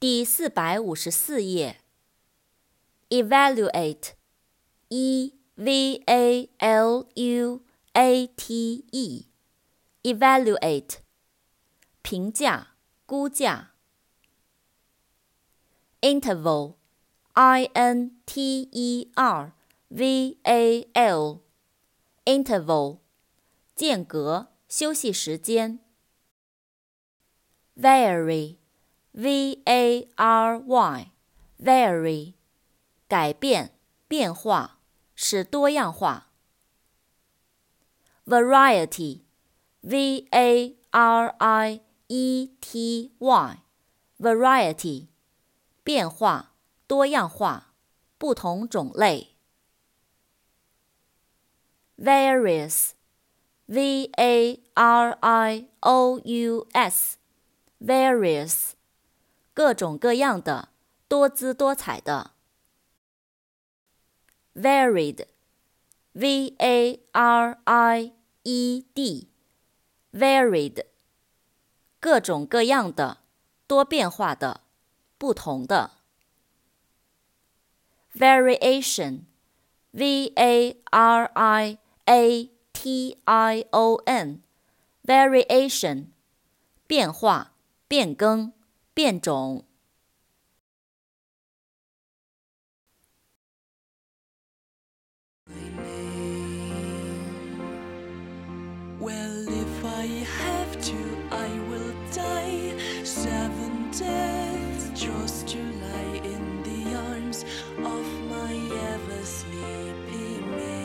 第四百五十四页。evaluate，e v a l u a t e，evaluate，评价、估价。interval，i n t e r v a l，interval，间隔、休息时间。vary。V a r y，vary，改变、变化，使多样化。variety，v a r i e t y，variety，变化、多样化，不同种类。various，v a r i o u s，various。各种各样的，多姿多彩的。varied，v a r i e d，varied，各种各样的，多变化的，不同的。variation，v a r i a t i o n，variation，变化，变更。变种。